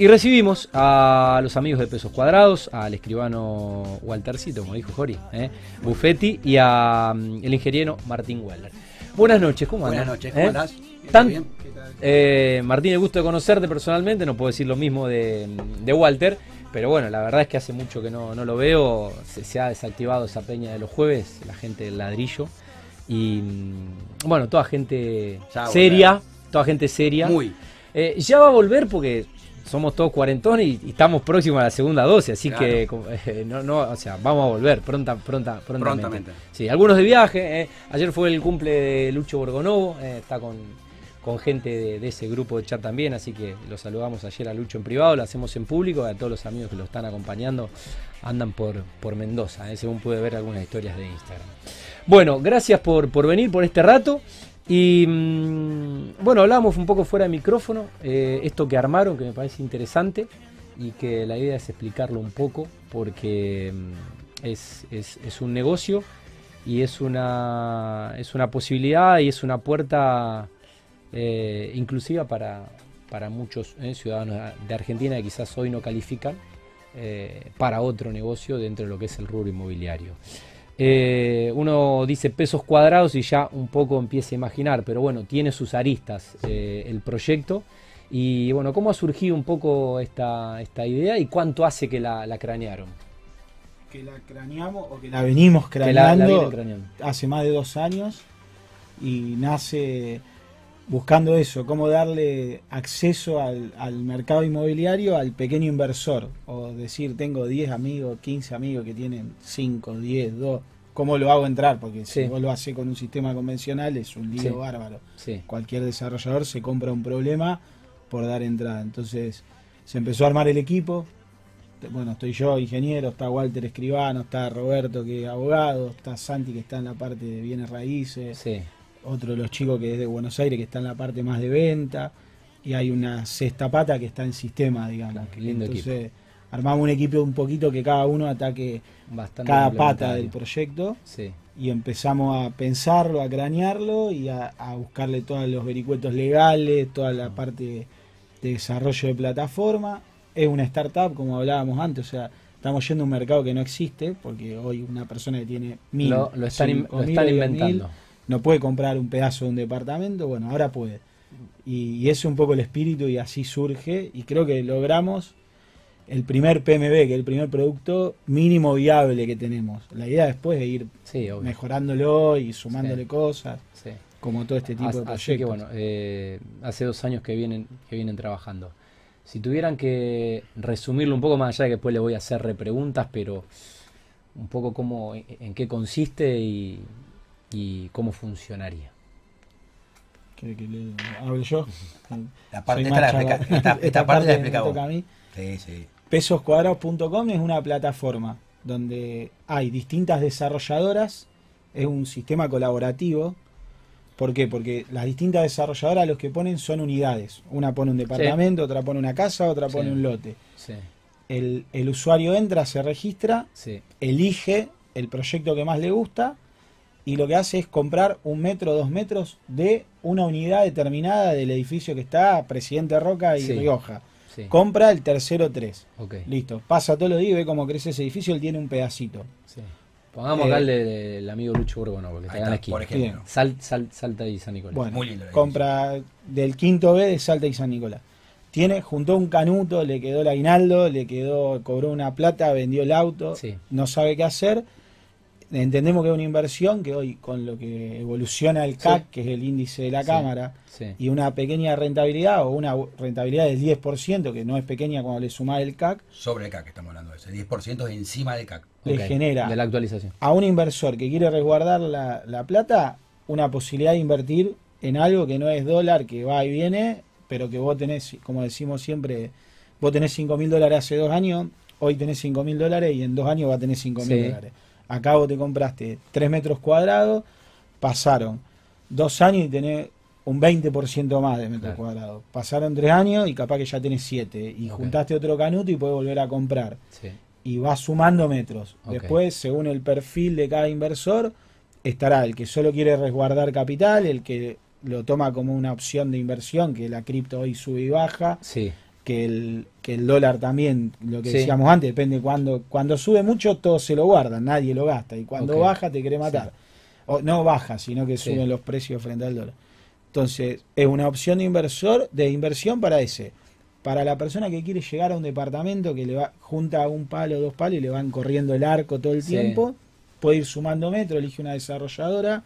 Y recibimos a los amigos de Pesos Cuadrados, al escribano Waltercito, como dijo Jori, ¿eh? Buffetti, y al mm, ingeniero Martín Weller. Buenas noches, ¿cómo andas? Buenas noches, ¿cómo ¿Eh? andás? Tan- Bien. eh, Martín, el gusto de conocerte personalmente, no puedo decir lo mismo de, de Walter, pero bueno, la verdad es que hace mucho que no, no lo veo, se, se ha desactivado esa peña de los jueves, la gente del ladrillo, y mm, bueno, toda gente a seria, toda gente seria. Muy. Eh, ya va a volver porque somos todos cuarentones y, y estamos próximos a la segunda dosis, así Claro. que eh, no, no, o sea, vamos a volver pronta, pronta, prontamente. Prontamente. Sí, algunos de viaje. eh. Ayer fue el cumple de Lucho Borgonovo, eh, está con, con gente de, de ese grupo de chat también, así que lo saludamos ayer a Lucho en privado, lo hacemos en público, a todos los amigos que lo están acompañando andan por, por Mendoza, según pude ver algunas historias de Instagram. Bueno, gracias por, por venir por este rato. Y mm, bueno, hablábamos un poco fuera de micrófono, eh, esto que armaron, que me parece interesante y que la idea es explicarlo un poco porque mm, es, es- es un negocio y es una, es una posibilidad y es una puerta eh, inclusiva para, para muchos eh, ciudadanos de Argentina que quizás hoy no califican eh, para otro negocio dentro de lo que es el rubro inmobiliario. Eh, uno dice pesos cuadrados y ya un poco empieza a imaginar, pero bueno, tiene sus aristas eh, el proyecto. Y bueno, ¿cómo ha surgido un poco esta, esta idea y cuánto hace que la, la cranearon? que la craneamos o que la venimos Que la- la craneando hace más de dos años y nace buscando eso, cómo darle acceso al, al mercado inmobiliario al pequeño inversor. O decir, tengo 10 amigos, 15 amigos que tienen 5, 10, 2. ¿Cómo lo hago entrar? Porque si vos lo haces con un sistema convencional es un lío Sí. bárbaro. Sí, Cualquier desarrollador se compra un problema por dar entrada. Entonces se empezó a armar el equipo. Bueno, estoy yo, ingeniero, está Walter Escribano, está Roberto, que es abogado, está Santi, que está en la parte de bienes raíces, otro de los chicos que es de Buenos Aires, que está en la parte más de venta, y hay una sexta pata que está en sistema, digamos. Claro, lindo Entonces armamos un equipo un poquito que cada uno ataque bastante cada pata del proyecto Sí, y empezamos a pensarlo, a cranearlo y a, a buscarle todos los vericuetos legales, toda la parte de desarrollo de plataforma. Es una startup, como hablábamos antes, o sea, estamos yendo a un mercado que no existe, porque hoy una persona que tiene mil, lo, lo están, in- cinco lo mil, están diez mil, inventando. no puede comprar un pedazo de un departamento, bueno, ahora puede. Y, y ese es un poco el espíritu y así surge, y creo que logramos el primer PMB, que es el primer producto mínimo viable que tenemos. La idea después de ir Sí, mejorándolo y sumándole Sí. cosas, Sí. como todo este tipo As- de Así proyectos. que bueno, eh, hace dos años que vienen, que vienen trabajando. Si tuvieran que resumirlo un poco más allá de que después le voy a hacer repreguntas, pero un poco cómo, en, en qué consiste y, y cómo funcionaría. ¿Quiere que le hable yo? La parte esta, la explica- chava- esta, esta parte la me explica vos. toca a mí. Sí, sí. Pesoscuadrados.com es una plataforma donde hay distintas desarrolladoras, es un sistema colaborativo. ¿Por qué? Porque las distintas desarrolladoras los que ponen son unidades. Una pone un departamento, otra pone una casa, otra pone Sí. un lote. Sí, El, el usuario entra, se registra, elige el proyecto que más le gusta y lo que hace es comprar un metro, dos metros de una unidad determinada del edificio que está Presidente Roca y. Rioja. Sí. Compra el tercero tres. Ok, Listo, pasa todos los días y ve cómo crece ese edificio, él tiene un pedacito. sí. Pongamos Eh, acá el, de- el amigo Lucho Borgono, porque está en la por ejemplo. Sal, sal, salta y San Nicolás. Bueno, Muy lindo compra del quinto B de Salta y San Nicolás. Tiene, juntó un canuto, le quedó el aguinaldo, le quedó, cobró una plata, vendió el auto, Sí. no sabe qué hacer. Entendemos que es una inversión que hoy con lo que evoluciona el CAC, Sí. que es el índice de la Sí. cámara, Sí, y una pequeña rentabilidad o una rentabilidad del 10%, que no es pequeña cuando le sumás el CAC, Sobre el CAC estamos hablando de eso. El 10% es encima del CAC. le genera De la actualización. a un inversor que quiere resguardar la, la plata una posibilidad de invertir en algo que no es dólar, que va y viene, pero que vos tenés, como decimos siempre, vos tenés 5 mil dólares hace dos años, hoy tenés 5 mil dólares y en dos años va a tener 5 mil dólares. Acá vos te compraste 3 metros cuadrados, pasaron dos años y tenés un 20% más de metros Claro. cuadrados. Pasaron tres años y capaz que ya tenés 7 y juntaste otro canuto y puedes volver a comprar. Sí, y va sumando metros. Después, según el perfil de cada inversor, estará el que solo quiere resguardar capital, el que lo toma como una opción de inversión, que la cripto hoy sube y baja, sí, que el, que el dólar también, lo que Sí. decíamos antes, depende cuando, cuando sube mucho, todo se lo guardan, nadie lo gasta. Y cuando baja te quiere matar. O, no baja, sino que Sí. suben los precios frente al dólar. Entonces, es una opción de inversor, de inversión para ese. Para la persona que quiere llegar a un departamento que le va, junta un palo, dos palos y le van corriendo el arco todo el tiempo, puede ir sumando metro, elige una desarrolladora,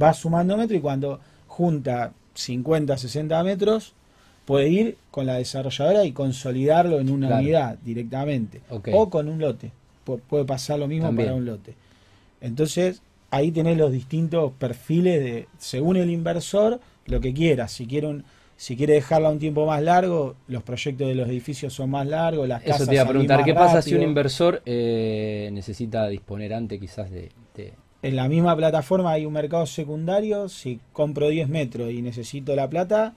va sumando metro y cuando junta 50, 60 metros, puede ir con la desarrolladora y consolidarlo en una Claro. unidad directamente. O con un lote. Pu- puede pasar lo mismo También. para un lote. Entonces, ahí tenés los distintos perfiles de, según el inversor, lo que quiera. Si quiere un, si quiere dejarla un tiempo más largo, los proyectos de los edificios son más largos, las casas Eso te iba a preguntar, ¿qué pasa si un inversor eh, necesita disponer antes quizás de... de- En la misma plataforma hay un mercado secundario. Si compro 10 metros y necesito la plata,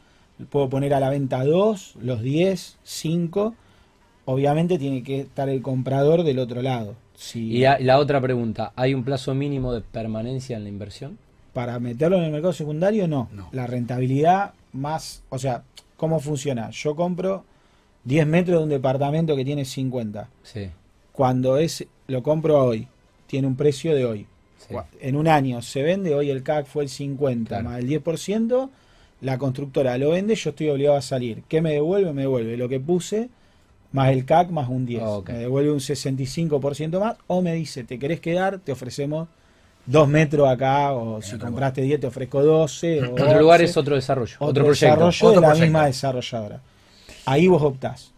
puedo poner a la venta 2, los 10, 5. Obviamente tiene que estar el comprador del otro lado. Si Y la otra pregunta, ¿hay un plazo mínimo de permanencia en la inversión? para meterlo en el mercado secundario, no. No. La rentabilidad más, o sea, ¿cómo funciona? Yo compro 10 metros de un departamento que tiene 50. Sí, Cuando es lo compro hoy, tiene un precio de hoy. sí. En un año se vende, hoy el CAC fue el 50 Claro. más el 10%, la constructora lo vende, yo estoy obligado a salir. ¿Qué me devuelve? Me devuelve lo que puse más el CAC más un 10. Ah. Me devuelve un 65% más o me dice, ¿te querés quedar? Te ofrecemos 2 metros acá o si compraste 10 te ofrezco 12. O Otro lugar 11, es otro desarrollo, otro, otro proyecto. desarrollo Otro de la misma desarrolladora. Ahí vos optás.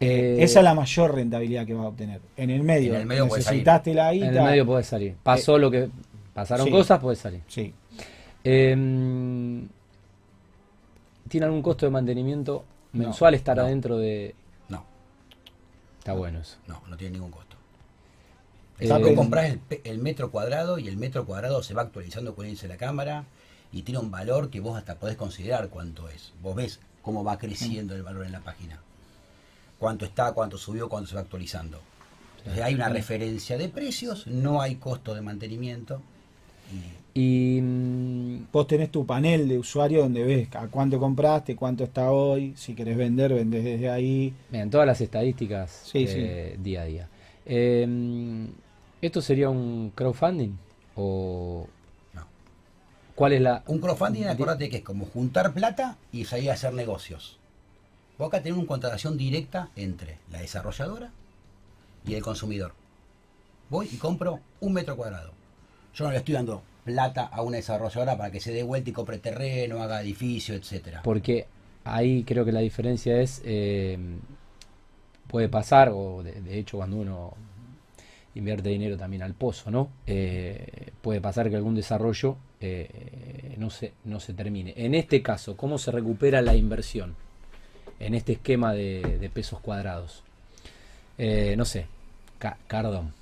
Eh, Esa es la mayor rentabilidad que vas a obtener. En el medio, En el medio necesitaste la guita. en el medio puede salir. Pasó lo que... Pasaron sí. cosas, puede salir. Sí. Eh, ¿Tiene algún costo de mantenimiento mensual estar no. adentro de...? No, Está bueno eso. no, no tiene ningún costo. Eh, vos comprás el, el metro cuadrado y el metro cuadrado se va actualizando con el de la cámara y tiene un valor que vos hasta podés considerar cuánto es. Vos ves cómo va creciendo el valor en la página. Cuánto está, cuánto subió, cuánto se va actualizando. Entonces hay una referencia de precios, no hay costo de mantenimiento. Y mm, Vos tenés tu panel de usuario donde ves a cuánto compraste, cuánto está hoy, si querés vender, vendés desde ahí. Vean, todas las estadísticas Sí, eh, día a día. Eh, ¿Esto sería un crowdfunding? ¿O no. cuál es la...? Un crowdfunding, acordate que es como juntar plata y salir a hacer negocios. Vos acá tenés una contratación directa entre la desarrolladora y el consumidor. Voy y compro un metro cuadrado. Yo no le estoy dando plata a una desarrolladora para que se dé vuelta y compre terreno, haga edificio, etcétera. Porque ahí creo que la diferencia es, eh, puede pasar, o de, hecho cuando uno invierte dinero también al pozo, ¿no? Eh, puede pasar que algún desarrollo eh, no, se, no se termine. En este caso, ¿cómo se recupera la inversión? En este esquema de, pesos cuadrados. No sé, Ca- Cardón,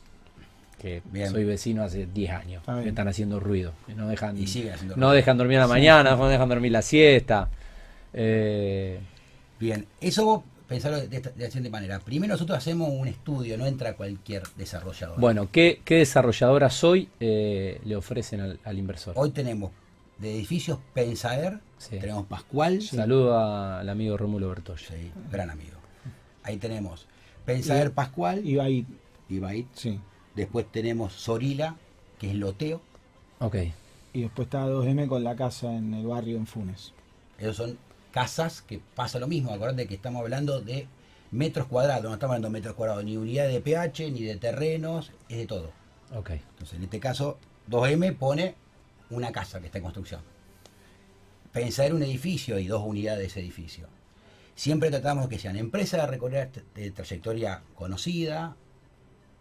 que Bien. soy vecino hace 10 años, me están haciendo ruido. No dejan, Y siguen haciendo no ruido. dejan dormir a la mañana, no dejan dormir la siesta. Eh, Bien, eso vos pensarlo de, esta- de la siguiente manera. Primero nosotros hacemos un estudio, no entra cualquier desarrollador. bueno, ¿qué, qué desarrolladora soy eh, le ofrecen al, al inversor? Hoy tenemos de edificios Pensaer, Sí. tenemos Pascual, Saludo al amigo Rómulo Bertoya. Sí, gran amigo. Ahí tenemos Pensaer Pascual Y Bait. sí. Después tenemos Sorila, que es loteo. Ok, Y después está 2M con la casa en el barrio en Funes. Esos son casas que pasa lo mismo. Acordate que estamos hablando de metros cuadrados. No estamos hablando de metros cuadrados, ni unidad de pH, ni de terrenos, es de todo. ok. Entonces, en este caso, 2M pone una casa que está en construcción. Pensar un edificio y dos unidades de ese edificio. Siempre tratamos que sean empresas de recorrer de trayectoria conocida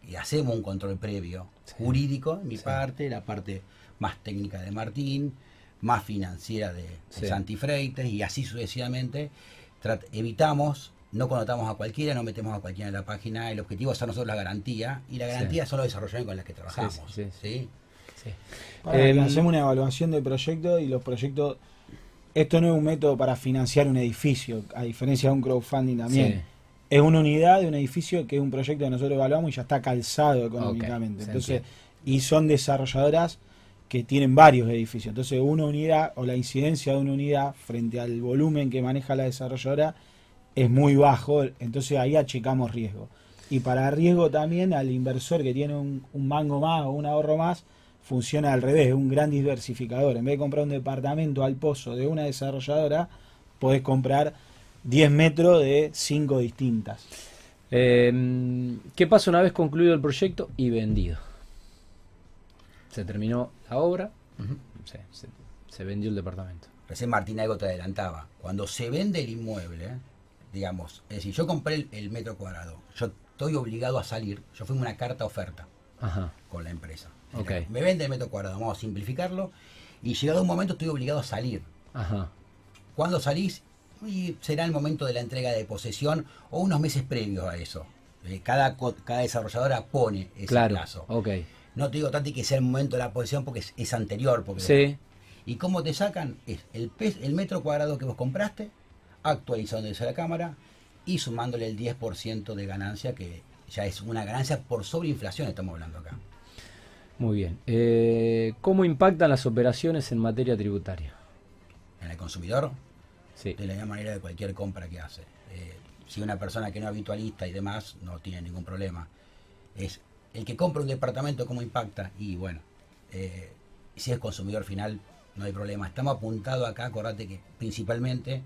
y hacemos un control previo Sí. jurídico, en mi Sí. parte, la parte más técnica de Martín, más financiera de, de Sí. Santi Freites y así sucesivamente. Evitamos, no connotamos a cualquiera, no metemos a cualquiera en la página. El objetivo es a nosotros la garantía y la Sí. garantía son los desarrolladores con los que trabajamos. sí, sí. ¿sí? Sí. Para, Em, hacemos una evaluación del proyecto y los proyectos. Esto no es un método para financiar un edificio, a diferencia de un crowdfunding también. Es una unidad de un edificio que es un proyecto que nosotros evaluamos y ya está calzado económicamente. Entonces, y son desarrolladoras que tienen varios edificios. Entonces, una unidad o la incidencia de una unidad frente al volumen que maneja la desarrolladora es muy bajo, entonces ahí achicamos riesgo. Y para riesgo también al inversor que tiene un, un mango más o un ahorro más, funciona al revés, es un gran diversificador. En vez de comprar un departamento al pozo de una desarrolladora, podés comprar 10 metros de 5 distintas. Eh, ¿Qué pasa una vez concluido el proyecto y vendido? Se terminó la obra, se, se- se vendió el departamento. Recién Martín algo te adelantaba. Cuando se vende el inmueble, digamos, es decir, yo compré el, el metro cuadrado, yo estoy obligado a salir, yo fui una carta oferta Ajá, con la empresa. Ok. Me vende el metro cuadrado, vamos a simplificarlo, y llegado un momento estoy obligado a salir. ajá, ¿Cuándo salís? Y será el momento de la entrega de posesión o unos meses previos a eso. Eh, Cada, cada desarrolladora pone ese claro, plazo. No te digo tanto que sea el momento de la posesión porque es, es anterior. Porque Sí, ¿Y cómo te sacan? Es el, pes- el metro cuadrado que vos compraste, actualizándose a la cámara y sumándole el 10% de ganancia, que ya es una ganancia por sobreinflación, estamos hablando acá. muy bien. Eh, ¿Cómo impactan las operaciones en materia tributaria? En el consumidor, Sí, de la misma manera de cualquier compra que hace. Eh, si una persona que no es habitualista y demás, no tiene ningún problema. Es el que compra un departamento, ¿cómo impacta? Y bueno, eh, si es consumidor final, no hay problema. Estamos apuntados acá, acordate que principalmente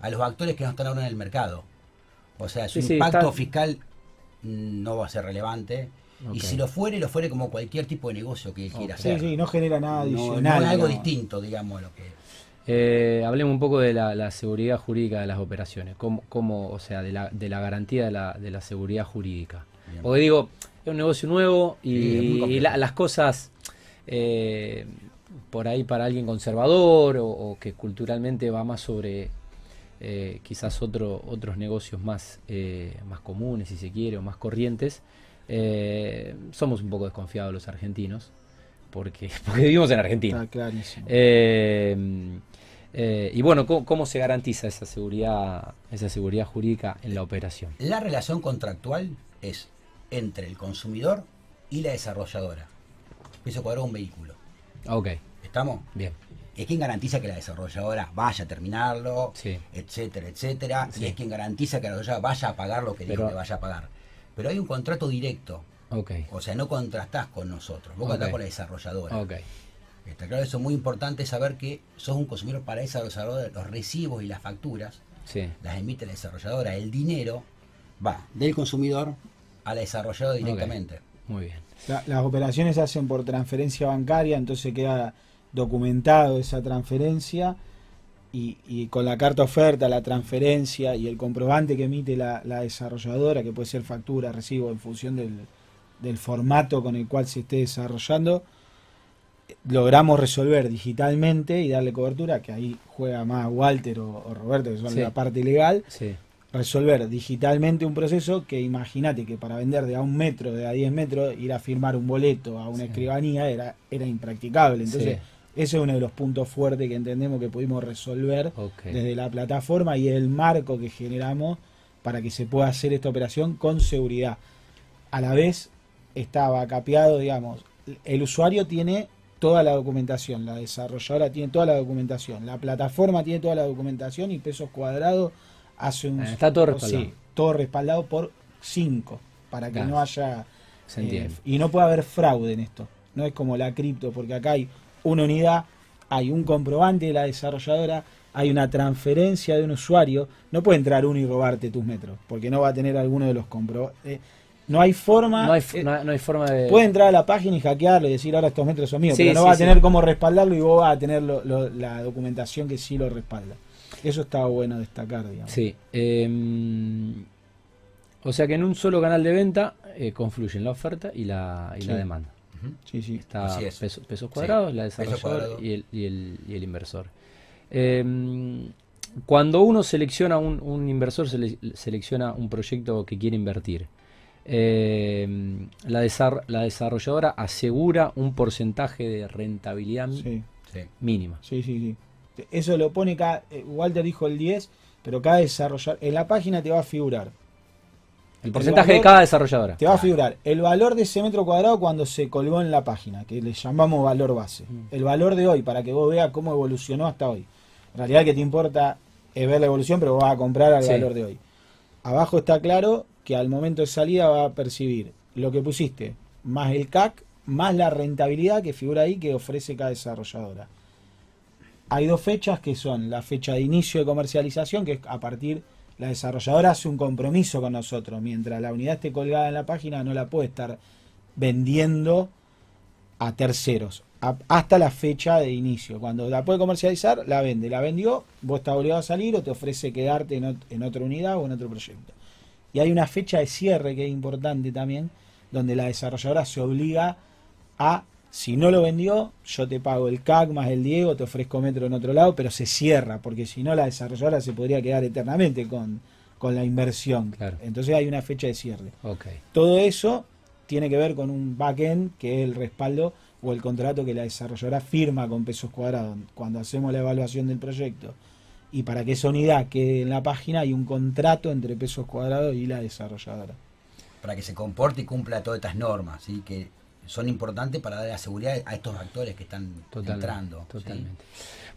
a los actores que no están ahora en el mercado. O sea, su Sí, sí, impacto está- fiscal no va a ser relevante. Y si lo fuere, lo fuere como cualquier tipo de negocio que él quiera Ok. Sí, hacer. sí, no genera nada No- adicional. no es algo digamos. distinto, digamos, a lo que Eh, hablemos un poco de la, la seguridad jurídica de las operaciones, cómo, cómo, o sea, de la, de la garantía de la, de la seguridad jurídica. Bien. Porque digo, es un negocio nuevo y, Sí, las cosas eh, por ahí para alguien conservador o, o que culturalmente va más sobre eh, quizás otro, otros negocios más, eh, más comunes, si se quiere, o más corrientes, somos un poco desconfiados los argentinos, porque, porque vivimos en Argentina. Está clarísimo. Eh, y bueno, ¿cómo, cómo se garantiza esa seguridad, esa seguridad jurídica en la operación? La relación contractual es entre el consumidor y la desarrolladora. Piso cuadrado un vehículo. Ok, ¿Estamos? bien. Es quien garantiza que la desarrolladora vaya a terminarlo, Sí. etcétera, etcétera. Sí. Y es quien garantiza que la desarrolladora vaya a pagar lo que dijo Pero- que vaya a pagar. Pero hay un contrato directo. Ok, O sea, no contrastás con nosotros. Vos Ok. contratás con la desarrolladora. ok. Está claro, eso es muy importante saber que sos un consumidor para esa desarrolladora. Los recibos y las facturas Sí, las emite la desarrolladora. El dinero va del consumidor a la desarrolladora directamente. muy bien. La- las operaciones se hacen por transferencia bancaria, entonces queda documentado esa transferencia y, y con la carta oferta, la transferencia y el comprobante que emite la, la desarrolladora, que puede ser factura, recibo, en función del, del formato con el cual se esté desarrollando, logramos resolver digitalmente y darle cobertura, que ahí juega más Walter o, o Roberto, que son Sí. la parte legal, Sí, resolver digitalmente un proceso que imagínate que para vender de a un metro, de a 10 metros, ir a firmar un boleto a una Sí. escribanía era, era impracticable. Entonces, ese es uno de los puntos fuertes que entendemos que pudimos resolver desde la plataforma y el marco que generamos para que se pueda hacer esta operación con seguridad. A la vez estaba capeado, digamos, el usuario tiene toda la documentación, la desarrolladora tiene toda la documentación, la plataforma tiene toda la documentación y pesos cuadrados hace un... Ah, está todo respaldado. Sí, todo respaldado por 5, para que Claro. no haya... Se eh, y no puede haber fraude en esto. No es como la cripto, porque acá hay una unidad, hay un comprobante de la desarrolladora, hay una transferencia de un usuario. No puede entrar uno y robarte tus metros, porque no va a tener alguno de los comprobantes. No hay forma. No hay, eh, no, hay- no hay forma de... Puede entrar a la página y hackearlo y decir ahora estos metros son míos, Sí, pero no sí, va a sí. tener cómo respaldarlo y vos vas a tener lo- lo- la documentación que sí lo respalda. Eso está bueno destacar, digamos. Sí. eh, o sea que en un solo canal de venta eh, confluyen la oferta y la, y la demanda. Sí, sí. Está Así es. peso- pesos cuadrados, la desarrolladora cuadrado. y el, y, el, y el inversor. Eh, cuando uno selecciona un, un inversor, sele- selecciona un proyecto que quiere invertir, eh, la, desar- la desarrolladora asegura un porcentaje de rentabilidad Sí, mínima. sí, sí, sí. Eso lo pone cada. eh, Walter dijo el 10, pero cada desarrollador. En la página te va a figurar. El porcentaje de valor- cada desarrolladora. Te va a figurar el valor de ese metro cuadrado cuando se colgó en la página, que le llamamos valor base. Mm. El valor de hoy, para que vos veas cómo evolucionó hasta hoy. En realidad, que te importa es ver la evolución, pero vos vas a comprar al Sí. valor de hoy. abajo está claro que al momento de salida va a percibir lo que pusiste, más el CAC, más la rentabilidad que figura ahí que ofrece cada desarrolladora. Hay dos fechas que son la fecha de inicio de comercialización, que es a partir, la desarrolladora hace un compromiso con nosotros, mientras la unidad esté colgada en la página no la puede estar vendiendo a terceros hasta la fecha de inicio. Cuando la puede comercializar, la vende. La vendió, vos estás obligado a salir o te ofrece quedarte en, en, otra unidad o en otro proyecto. Y hay una fecha de cierre que es importante también, donde la desarrolladora se obliga a, si no lo vendió, yo te pago el CAC más el Diego, te ofrezco metro en otro lado, pero se cierra, porque si no la desarrolladora se podría quedar eternamente con, con la inversión. Entonces hay una fecha de cierre. Okay. Todo eso tiene que ver con un backend que es el respaldo o el contrato que la desarrolladora firma con pesos cuadrados cuando hacemos la evaluación del proyecto. Y para que esa unidad quede en la página hay un contrato entre pesos cuadrados y la desarrolladora. Para que se comporte y cumpla todas estas normas, ¿sí? que son importantes para dar la seguridad a estos actores que están entrando. Totalmente.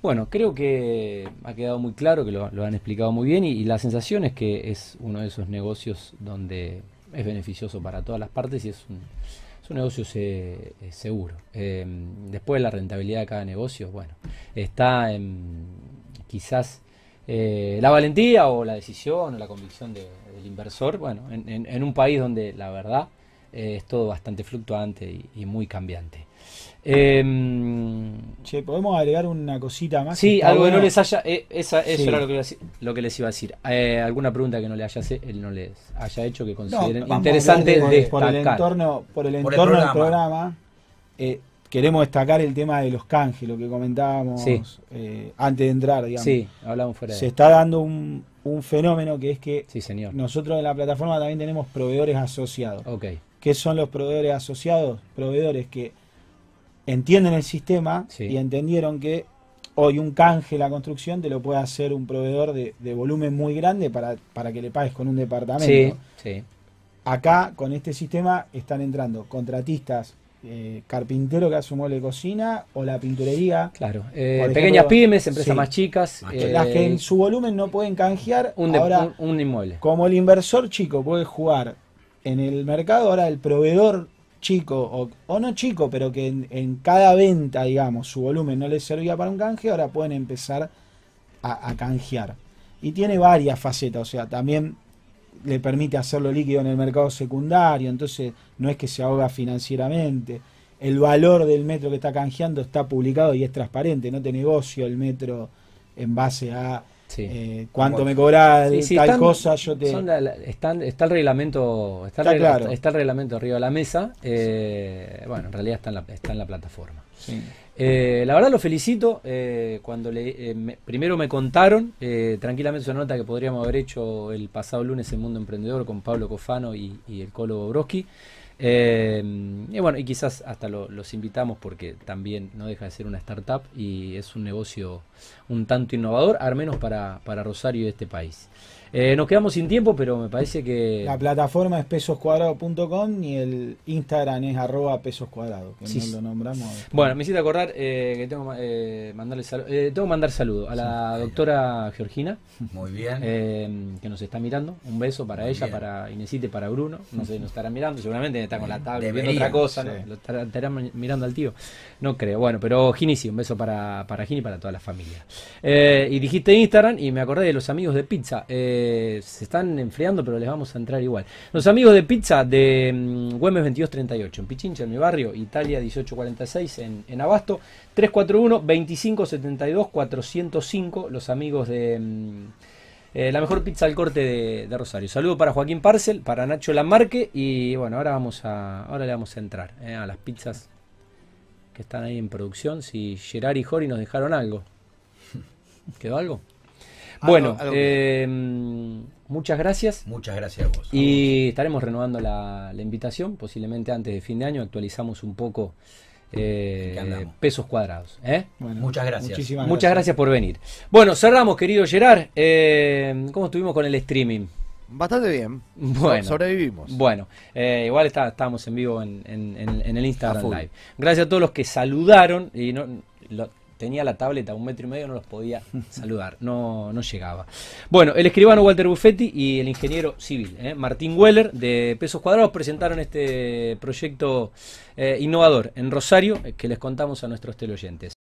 Bueno, creo que ha quedado muy claro, que lo, han explicado muy bien y la sensación es que es uno de esos negocios donde es beneficioso para todas las partes y es un un negocio seguro. Eh, después la rentabilidad de cada negocio, bueno, está en quizás eh, la valentía o la decisión o la convicción del inversor, bueno, en, un país donde la verdad eh, es todo bastante fluctuante y muy cambiante. Eh, che, ¿podemos agregar una cosita más? Sí, algo que no les haya. Eh, esa, eso era lo que, les iba a decir. Eh, ¿Alguna pregunta que no, le haya, él no les haya hecho que consideren interesante de, por el entorno, por el entorno del programa? Eh, queremos destacar el tema de los canjes, lo que comentábamos antes de entrar. Digamos. Sí, hablamos fuera Se está dando un, un, fenómeno que es que sí, señor. nosotros en la plataforma también tenemos proveedores asociados. Okay. ¿Qué son los proveedores asociados? Proveedores que entienden el sistema y entendieron que hoy un canje la construcción te lo puede hacer un proveedor de, volumen muy grande para, para, que le pagues con un departamento. Acá, con este sistema, están entrando contratistas, eh, carpintero que hace un mueble de cocina o la pinturería. Claro, eh, pequeñas pymes, empresas más chicas. las que en su volumen no pueden canjear. Un, ahora, un inmueble. Como el inversor chico puede jugar en el mercado, ahora el proveedor chico, o, no chico, pero que en, cada venta, digamos, su volumen no les servía para un canje, ahora pueden empezar a, canjear. Y tiene varias facetas, o sea, también le permite hacerlo líquido en el mercado secundario, entonces no es que se ahoga financieramente. El valor del metro que está canjeando está publicado y es transparente, no te negocio el metro en base a eh, cuánto me cobra tal cosa, yo te. está el reglamento, está, el reglamento, está, el reglamento arriba de la mesa. Eh, bueno, en realidad está en la, está en la plataforma. Eh, la verdad lo felicito. cuando le, primero me contaron, tranquilamente se nota que podríamos haber hecho el pasado lunes el Mundo Emprendedor con Pablo Cofano y, el Colo Broski. Eh, y bueno, y quizás hasta los invitamos porque también no deja de ser una startup y es un negocio un tanto innovador, al menos para, para Rosario y este país. Eh, nos quedamos sin tiempo, pero me parece que... La plataforma es pesoscuadrado.com y el Instagram es arroba pesoscuadrado, que no lo nombramos. Bueno, me hiciste acordar eh, que tengo, eh, mandarle eh, tengo que mandar saludo a la doctora Georgina. Muy bien. Eh, que nos está mirando. Un beso para ella, para Inesite, para Bruno. No sé, nos estará mirando. Seguramente está con la tablet viendo otra cosa. Lo estará, mirando al tío. No creo. Bueno, pero Gini sí, un beso para, para Gini y para toda la familia. y dijiste Instagram y me acordé de los amigos de pizza. Eh, se están enfriando, pero les vamos a entrar igual. Los amigos de pizza de mm, Güemes 2238, en Pichincha, en mi barrio, Italia 1846, en, en Abasto, 341 2572 405, los amigos de... Mm, eh, la mejor pizza al corte de, Rosario. Saludo para Joaquín Parcel, para Nacho Lamarque y bueno, ahora vamos a ahora le vamos a entrar eh, a las pizzas que están ahí en producción. Si Gerard y Jori nos dejaron algo. ¿Quedó algo? Bueno, eh, muchas gracias. Muchas gracias a vos. Y estaremos renovando la, invitación, posiblemente antes de fin de año. Actualizamos un poco eh, pesos cuadrados. ¿eh? muchas gracias. Muchas gracias por venir. Bueno, cerramos, querido Gerard. ¿Cómo estuvimos con el streaming? Bastante bien. Bueno, sobrevivimos. Bueno, igual está, estábamos en vivo en, el Instagram Live. Gracias a todos los que saludaron y no, tenía la tableta a un metro y medio, no los podía saludar, no, no llegaba. Bueno, el escribano Walter Buffetti y el ingeniero civil ¿eh? Martín Weller de Pesos Cuadrados presentaron este proyecto eh, innovador en Rosario que les contamos a nuestros teleoyentes.